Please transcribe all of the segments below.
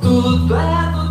Tudo é do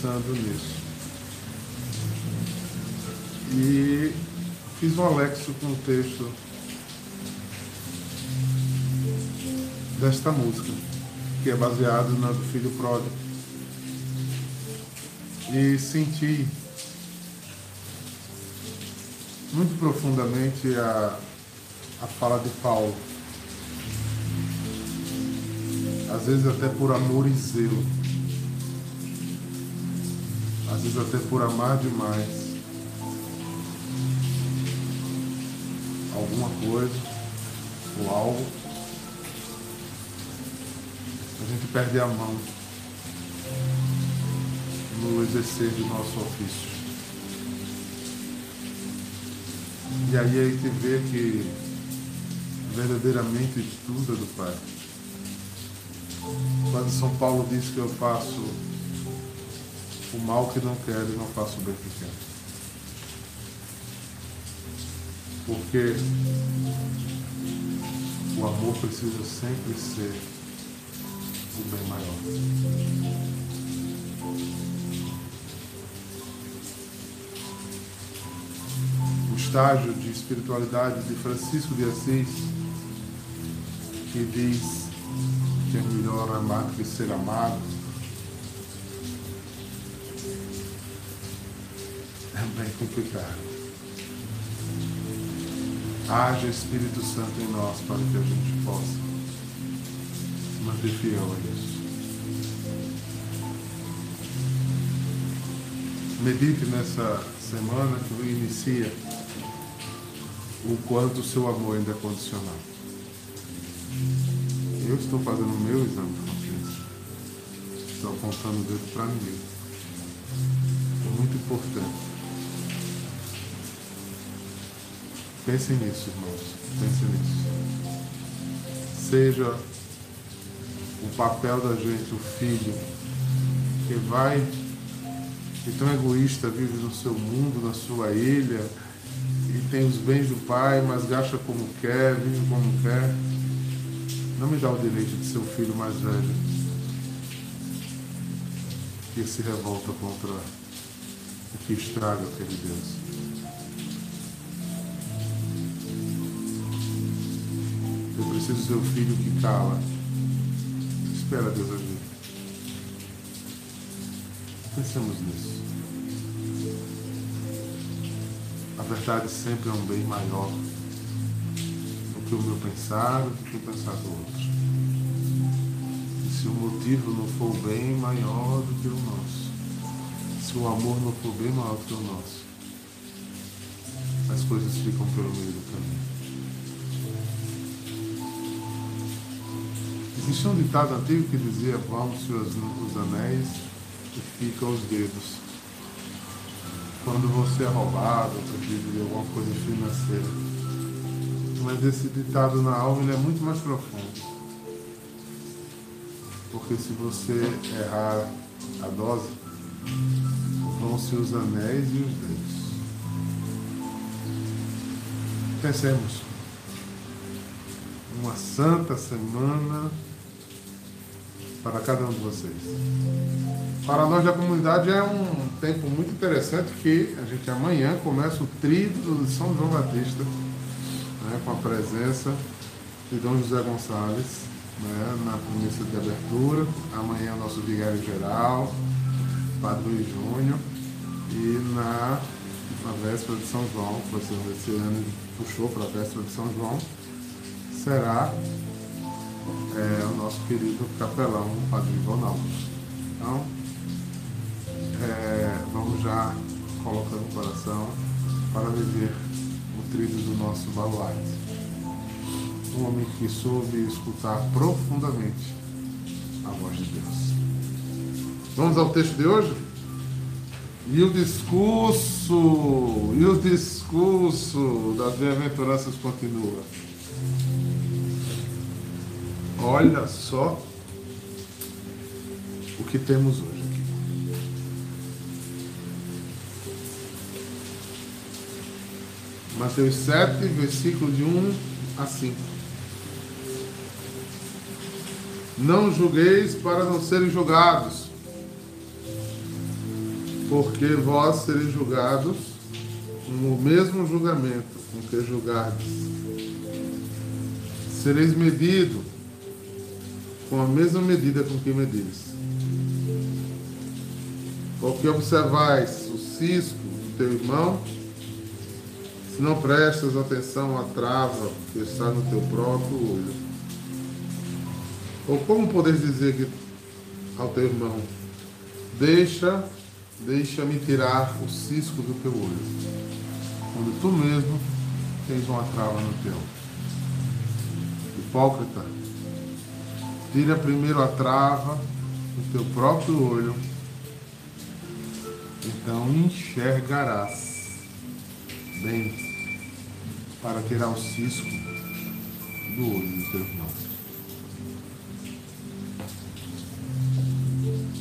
pensando nisso. E fiz um Alexo com o texto desta música, que é baseado na do Filho Pródigo. E senti muito profundamente a, a fala de Paulo. Às vezes até por amor e zelo. Às vezes até por amar demais. Alguma coisa ou algo. A gente perde a mão no exercer do nosso ofício. E aí a gente vê que verdadeiramente tudo é do Pai. Quando São Paulo diz que eu faço o mal que não quero e não faço o bem que. Porque o amor precisa sempre ser o bem maior. o estágio de espiritualidade de Francisco de Assis, que diz que é melhor amar que ser amado, é bem complicado. Haja Espírito Santo em nós para que a gente possa manter fiel a isso. Medite nessa semana que inicia o quanto o seu amor ainda é condicional. Eu estou fazendo o meu exame de consciência. Estou apontando o dedo para mim. É muito importante. Pense nisso, irmãos. Pense nisso. Seja o papel da gente, o filho, que vai e tão egoísta, vive no seu mundo, na sua ilha, e tem os bens do pai, mas gasta como quer, vive como quer. Não me dá o direito de ser o filho mais velho que se revolta contra o que estraga aquele Deus. Eu preciso ser o filho que cala. Espera Deus agir. Pensemos nisso. A verdade sempre é um bem maior do que o meu pensar, do que o pensar do outro. E se o motivo não for bem maior do que o nosso, se o amor não for bem maior do que o nosso, as coisas ficam pelo meio do caminho. Existia um ditado antigo que dizia: os, os anéis e ficam os dedos. Quando você é roubado, perdido de alguma coisa financeira, Mas esse ditado na alma ele é muito mais profundo. Porque se você errar a dose, vão-se os anéis e os dedos. Pensemos. Uma santa semana para cada um de vocês. Para nós da comunidade é um tempo muito interessante que a gente amanhã começa o tríduo de São João Batista, né, com a presença de Dom José Gonçalves né, na missa de abertura. Amanhã nosso vigário geral, Padre Luiz Júnior, e na, na véspera de São João, vai ser esse ano puxou para a véspera de São João, será é, o nosso querido capelão, o Padre Ronaldo. Então, é, vamos já colocando o coração para viver o trilho do nosso baluarte. Um homem que soube escutar profundamente a voz de Deus. Vamos ao texto de hoje? E o discurso, e o discurso das bem-aventuranças continua. Olha só o que temos hoje aqui. Mateus 7, versículo de 1 a 5. Não julgueis para não serem julgados, porque vós sereis julgados com o mesmo julgamento com que julgardes. Sereis medido com a mesma medida com que medis. Porque observais o cisco do teu irmão, se não prestas atenção à trava que está no teu próprio olho. Ou como podes dizer que, ao teu irmão, deixa, deixa-me tirar o cisco do teu olho, quando tu mesmo tens uma trava no teu. Hipócrita, tira primeiro a trava do teu próprio olho, então enxergarás bem para tirar o cisco do olho do teu irmão.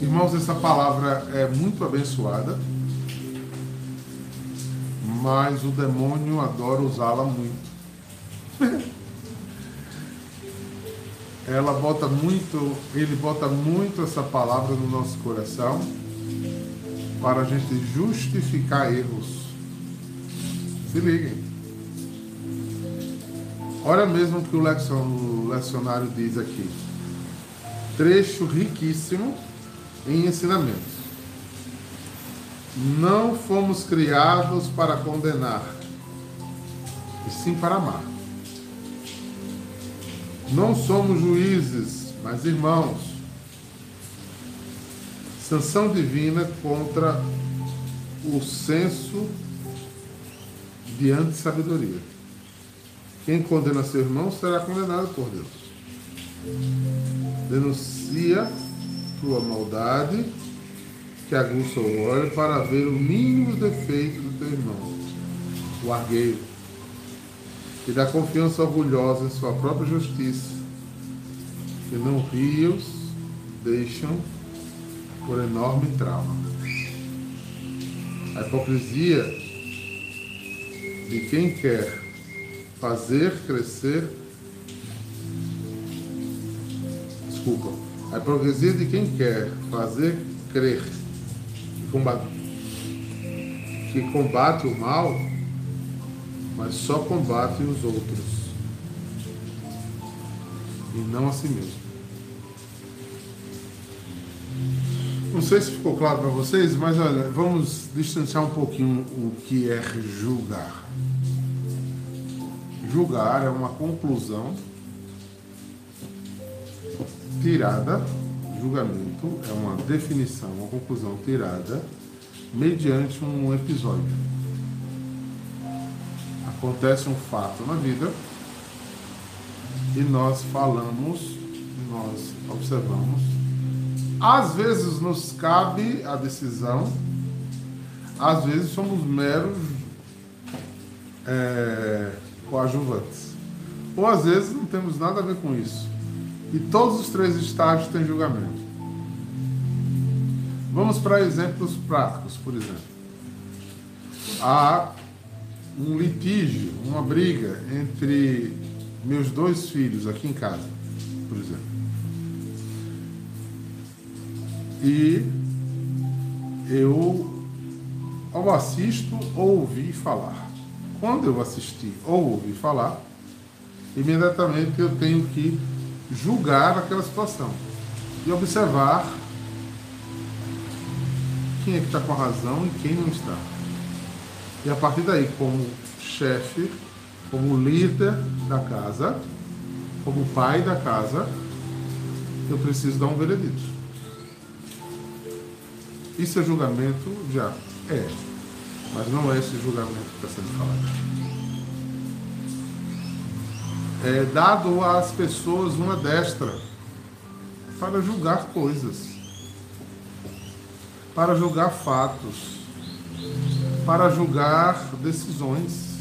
Irmãos, essa palavra é muito abençoada, mas o demônio adora usá-la muito. Ela bota muito, ele bota muito essa palavra no nosso coração para a gente justificar erros. Se liguem. Olha mesmo o que o lecionário diz aqui. Trecho riquíssimo em ensinamentos. Não fomos criados para condenar, e sim para amar. Não somos juízes, mas irmãos. Sanção divina contra o senso de anti-sabedoria. Quem condena seu irmão será condenado por Deus. Denuncia tua maldade, que aguça o olho para ver o mínimo defeito do teu irmão, o argueiro, e dá confiança orgulhosa em sua própria justiça, que não rios deixam por enorme trauma. A hipocrisia de quem quer fazer crescer. Desculpa. A hipocrisia de quem quer fazer crer que combate, que combate o mal, mas só combate os outros e não a si mesmo. Não sei se ficou claro para vocês, mas olha, vamos distanciar um pouquinho o que é julgar. Julgar é uma conclusão tirada, julgamento é uma definição, uma conclusão tirada mediante um episódio. Acontece um fato na vida e nós falamos, nós observamos. Às vezes nos cabe a decisão, às vezes somos meros é, coadjuvantes. Ou às vezes não temos nada a ver com isso. E todos os três estágios têm julgamento. Vamos para exemplos práticos, por exemplo. Há um litígio, uma briga entre meus dois filhos aqui em casa, por exemplo. E eu ou assisto ou ouvi falar. Quando eu assisti ou ouvi falar, imediatamente eu tenho que julgar aquela situação e observar quem é que está com a razão e quem não está. E a partir daí, como chefe, como líder da casa, como pai da casa, eu preciso dar um veredito. Isso é julgamento? Já é. Mas não é esse julgamento que está sendo falado. É dado às pessoas uma destra para julgar coisas, para julgar fatos, para julgar decisões,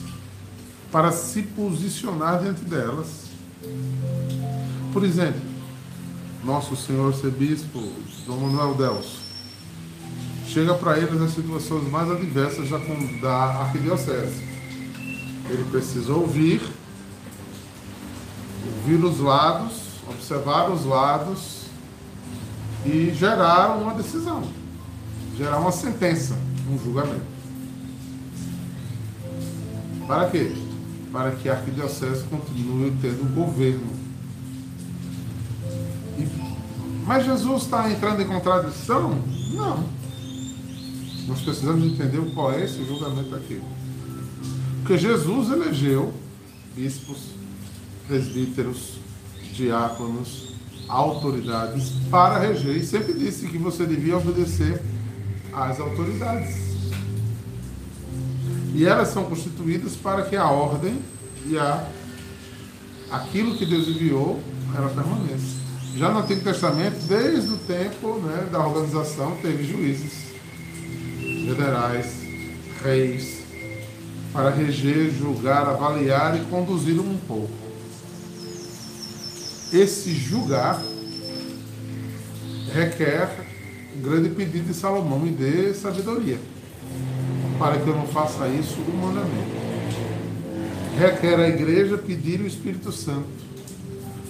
para se posicionar diante delas. Por exemplo, nosso senhor arcebispo Dom Manuel Delso chega para eles as situações mais adversas da, da arquidiocese. Ele precisa ouvir, ouvir os lados, observar os lados e gerar uma decisão, gerar uma sentença, um julgamento. Para quê? Para que a arquidiocese continue tendo governo. E, mas Jesus está entrando em contradição? Não. Nós precisamos entender qual é esse julgamento aqui. Porque Jesus elegeu bispos, presbíteros, diáconos, autoridades para reger e sempre disse que você devia obedecer às autoridades. E elas são constituídas para que a ordem e a, aquilo que Deus enviou, ela permaneça. Já no Antigo Testamento, desde o tempo né, da organização, teve juízes, generais, reis, para reger, julgar, avaliar e conduzir um povo. Esse julgar requer um grande pedido de Salomão e dê sabedoria para que eu não faça isso humanamente. Requer a igreja pedir o Espírito Santo.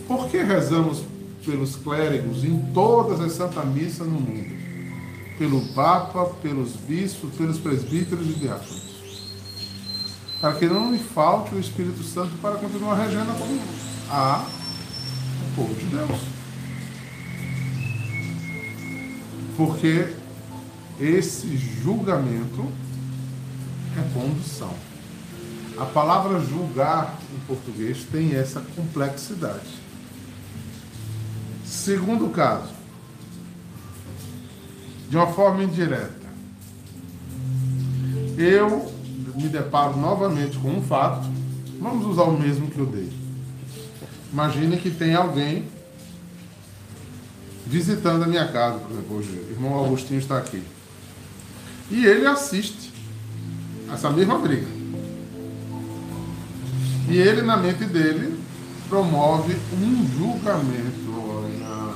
Por que rezamos pelos clérigos em todas as Santa Missa no mundo? Pelo Papa, pelos bispos, pelos presbíteros e diáconos. Para que não me falte o Espírito Santo para continuar regendo como a o povo de Deus. Porque esse julgamento condução. A palavra julgar em português tem essa complexidade. Segundo caso, de uma forma indireta, eu me deparo novamente com um fato, vamos usar o mesmo que eu dei. Imagine que tem alguém visitando a minha casa, por exemplo, hoje, o irmão Augustinho está aqui. E ele assiste essa mesma briga. E ele, na mente dele, promove um julgamento. Olha,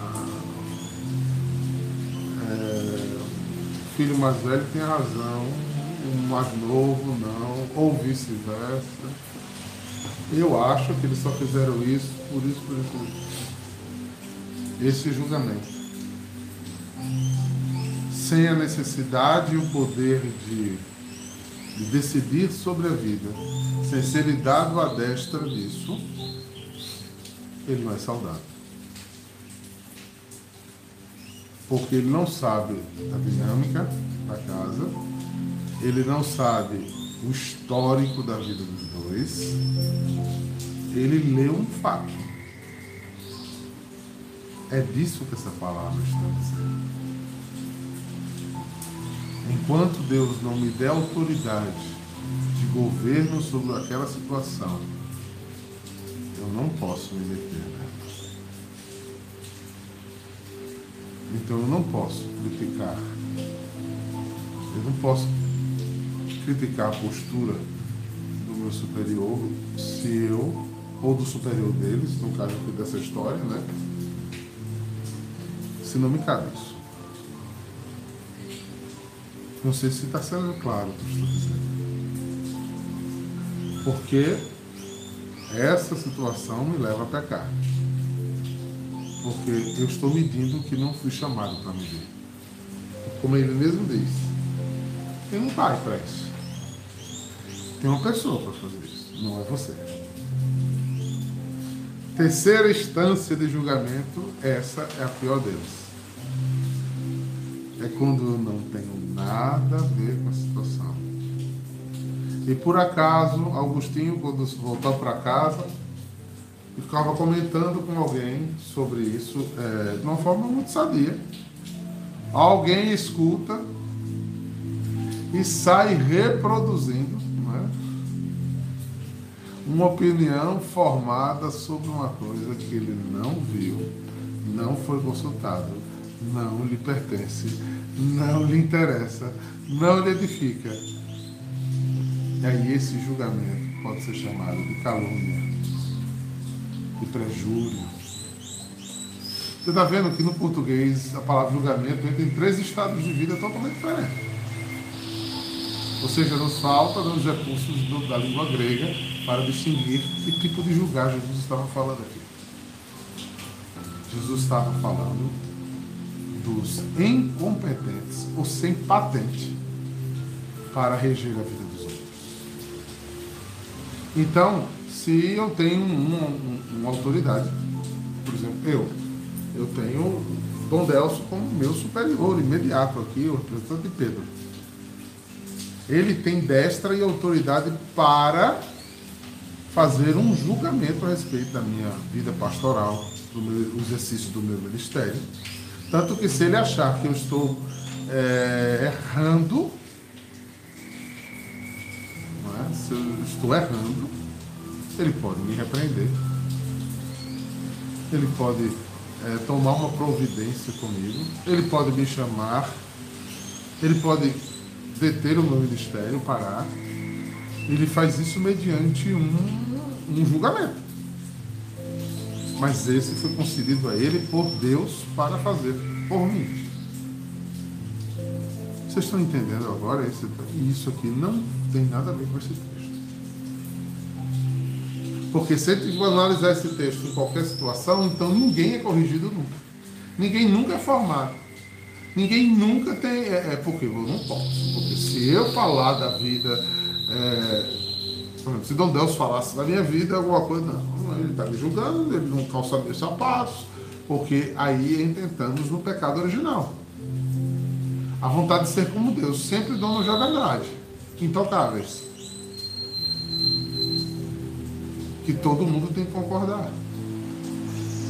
é, filho mais velho tem razão, o mais novo não, ou vice-versa. Eu acho que eles só fizeram isso por isso, por isso, por isso. Esse julgamento. Sem a necessidade e o poder de de decidir sobre a vida, sem ser dado a destra disso, ele não é saudável. Porque ele não sabe a dinâmica da casa, ele não sabe o histórico da vida dos dois, ele lê um fato. É disso que essa palavra está dizendo. Enquanto Deus não me der autoridade de governo sobre aquela situação, eu não posso me meter nela. Então eu não posso criticar. Eu não posso criticar a postura do meu superior se eu ou do superior deles, no caso dessa história, né? Se não me cabe isso. Não sei se está sendo claro o que estou dizendo. Porque essa situação me leva a pecar. Porque eu estou medindo que não fui chamado para medir. Como ele mesmo diz, tem um pai para isso. Tem uma pessoa para fazer isso, não é você. Terceira instância de julgamento, essa é a pior deles. É quando eu não tenho nada a ver com a situação. E por acaso, Augustinho, quando voltou para casa, ficava comentando com alguém sobre isso é, de uma forma muito sadia. Alguém escuta e sai reproduzindo né, uma opinião formada sobre uma coisa que ele não viu, não foi consultado, não lhe pertence, não lhe interessa, não lhe edifica. E aí esse julgamento pode ser chamado de calúnia, de prejúrio. Você está vendo que no português a palavra julgamento entra em três estados de vida totalmente diferentes. Ou seja, nos falta nos recursos do, da língua grega para distinguir que tipo de julgar Jesus estava falando aqui. Jesus estava falando dos incompetentes ou sem patente para reger a vida dos outros. Então, se eu tenho uma, uma, autoridade, por exemplo, eu, eu tenho Dom Delcio como meu superior imediato aqui, o representante de Pedro ele tem destra e autoridade para fazer um julgamento a respeito da minha vida pastoral, do meu, exercício do meu ministério. Tanto que se ele achar que eu estou é, errando, é? se eu estou errando, ele pode me repreender. Ele pode é, tomar uma providência comigo, ele pode me chamar, ele pode deter o meu ministério, parar, ele faz isso mediante um, um julgamento. Mas esse foi concedido a ele por Deus para fazer por mim. Vocês estão entendendo agora? Esse, isso aqui não tem nada a ver com esse texto. Porque se for analisar esse texto em qualquer situação, então ninguém é corrigido nunca. Ninguém nunca é formado. Ninguém nunca tem. É, é, porque eu não posso. Porque se eu falar da vida. É, se Dom Deus falasse da minha vida, alguma coisa. Não, ele está me julgando, ele não calça meus sapatos. Porque aí entramos no pecado original. A vontade de ser como Deus, sempre dono da verdade. Intocáveis. Que todo mundo tem que concordar.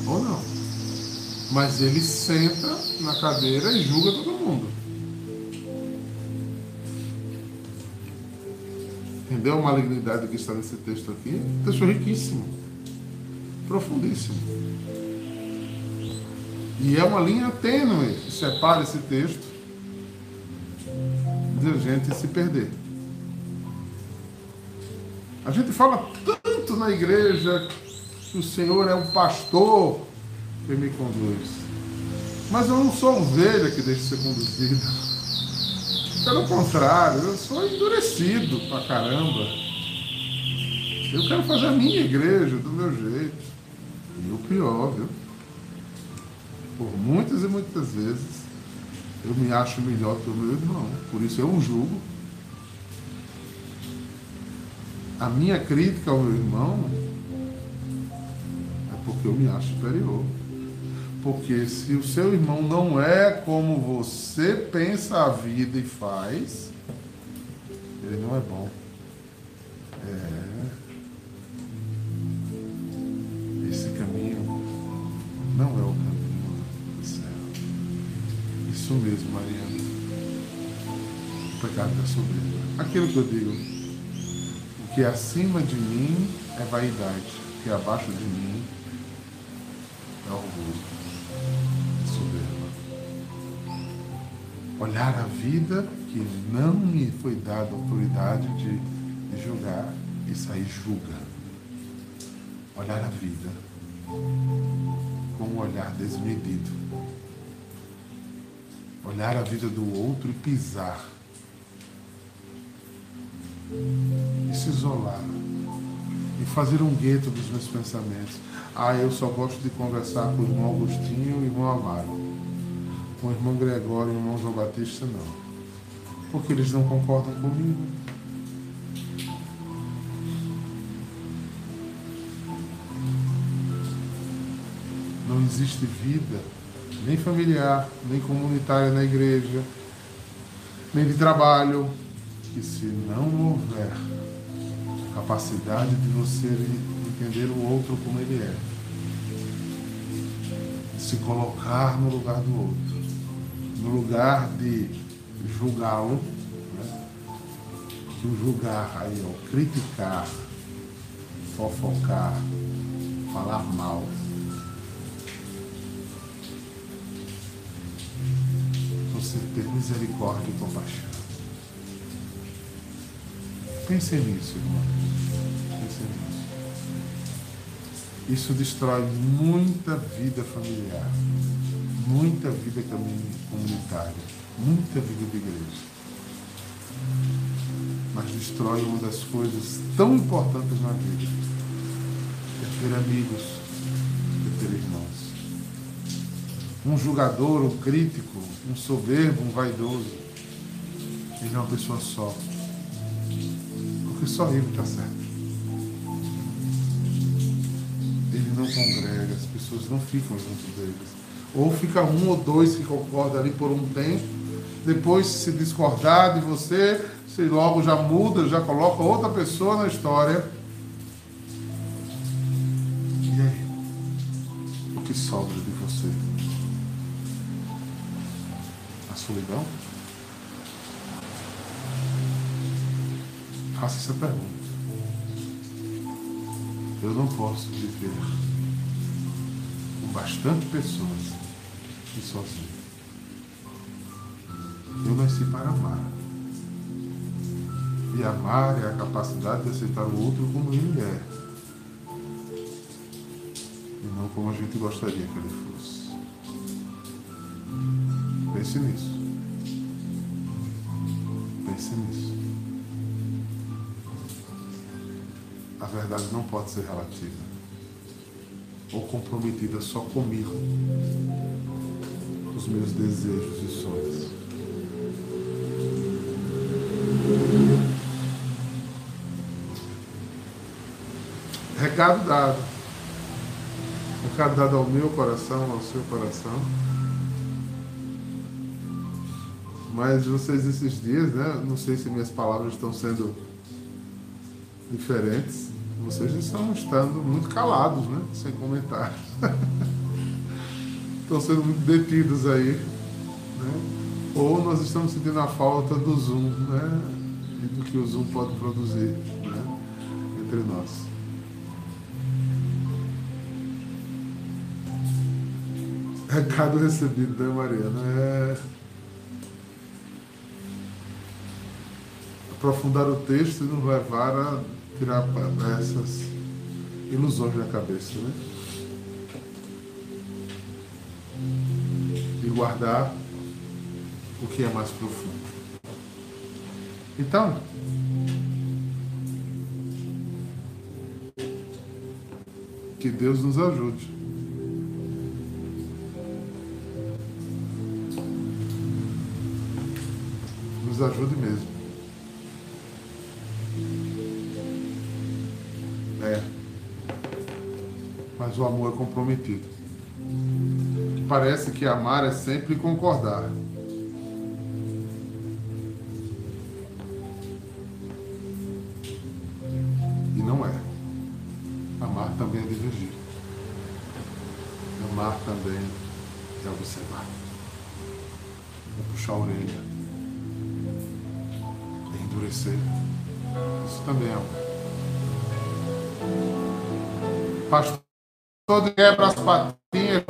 Ou não. Mas ele senta na cadeira e julga todo mundo. Entendeu a malignidade que está nesse texto aqui? Texto riquíssimo, profundíssimo. E é uma linha tênue que separa esse texto de gente se perder. A gente fala tanto na igreja que o Senhor é um pastor que me conduz. Mas eu não sou ovelha que deixa ser conduzida. Pelo contrário, eu sou endurecido pra caramba. Eu quero fazer a minha igreja do meu jeito. E o pior, viu? Por muitas e muitas vezes eu me acho melhor que o meu irmão. Por isso eu o julgo. A minha crítica ao meu irmão é porque eu me acho superior. Porque se o seu irmão não é como você pensa a vida e faz, ele não é bom. É... Esse caminho não é o caminho do céu. Isso mesmo, Mariana. O pecado da soberba. Aquilo que eu digo, o que é acima de mim é vaidade, o que é abaixo de mim olhar a vida que não me foi dada autoridade de, de julgar e sair julga. olhar a vida com um olhar desmedido. Olhar a vida do outro e pisar. E se isolar. E fazer um gueto dos meus pensamentos. Ah, eu só gosto de conversar com o irmão Agostinho e o irmão Amaro. Com o irmão Gregório e o irmão João Batista, não. Porque eles não concordam comigo. Não existe vida, nem familiar, nem comunitária na igreja, nem de trabalho, que se não houver capacidade de você entender o outro como ele é, se colocar no lugar do outro, no lugar de julgá-lo, né? julgar aí, ó, criticar, fofocar, falar mal. Você ter misericórdia e compaixão. Pense nisso, irmão. Pense nisso. Isso destrói muita vida familiar, muita vida comunitária, muita vida de igreja. Mas destrói uma das coisas tão importantes na vida, que é ter amigos, é ter irmãos. Um julgador, um crítico, um soberbo, um vaidoso, ele é uma pessoa só porque só ele está certo. Congrega, as pessoas não ficam junto deles. Ou fica um ou dois que concordam ali por um tempo, depois se discordar de você, você logo já muda, já coloca outra pessoa na história. E aí? O que sobra de você? A solidão? faça essa pergunta. Eu não posso viver bastante pessoas e sozinho. Eu nasci para amar. E amar é a capacidade de aceitar o outro como ele é. E não como a gente gostaria que ele fosse. Pense nisso. Pense nisso. a verdade não pode ser relativa ou comprometida só comigo, os meus desejos e sonhos. Recado dado. Recado dado ao meu coração, ao seu coração. Mas vocês esses dias, né? Não sei se minhas palavras estão sendo diferentes vocês estão estando muito calados, né? Sem comentários. estão sendo muito detidos aí. Né? Ou nós estamos sentindo a falta do Zoom, né? E do que o Zoom pode produzir né? entre nós. Recado recebido, né, Mariana? É... Aprofundar o texto e nos levar a tirar essas ilusões da cabeça, né? E guardar o que é mais profundo. Então, que Deus nos ajude. Nos ajude mesmo. Mas o amor é comprometido. Parece que amar é sempre concordar. E não é. Amar também é divergir. Amar também é observar. É puxar a orelha. É endurecer. Isso também é amor. Pastor todo quebra as patinhas,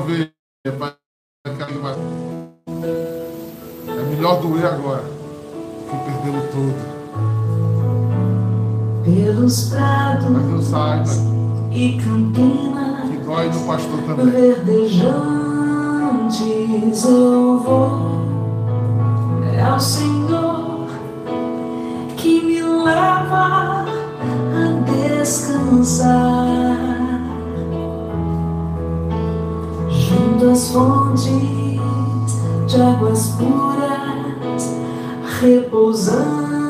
é melhor doer agora que perdê-lo todo. Pelos prados. Mas saiba e campinas que dói no pastor também. verdejantes eu vou. É ao Senhor que me leva a descansar às fontes de águas puras, repousantes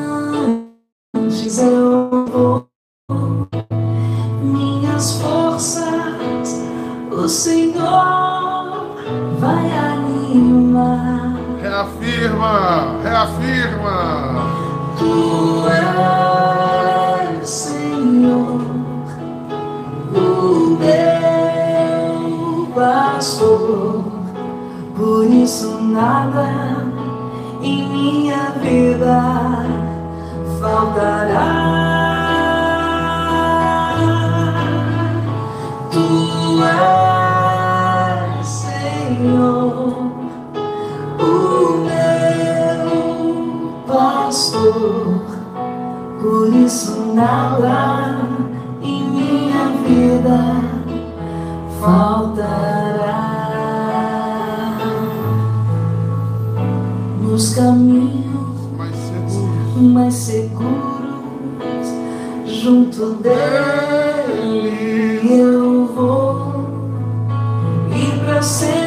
por isso nada em minha vida faltará. Nos caminhos Mais seguro. mais seguros, junto dele eu vou, e para sempre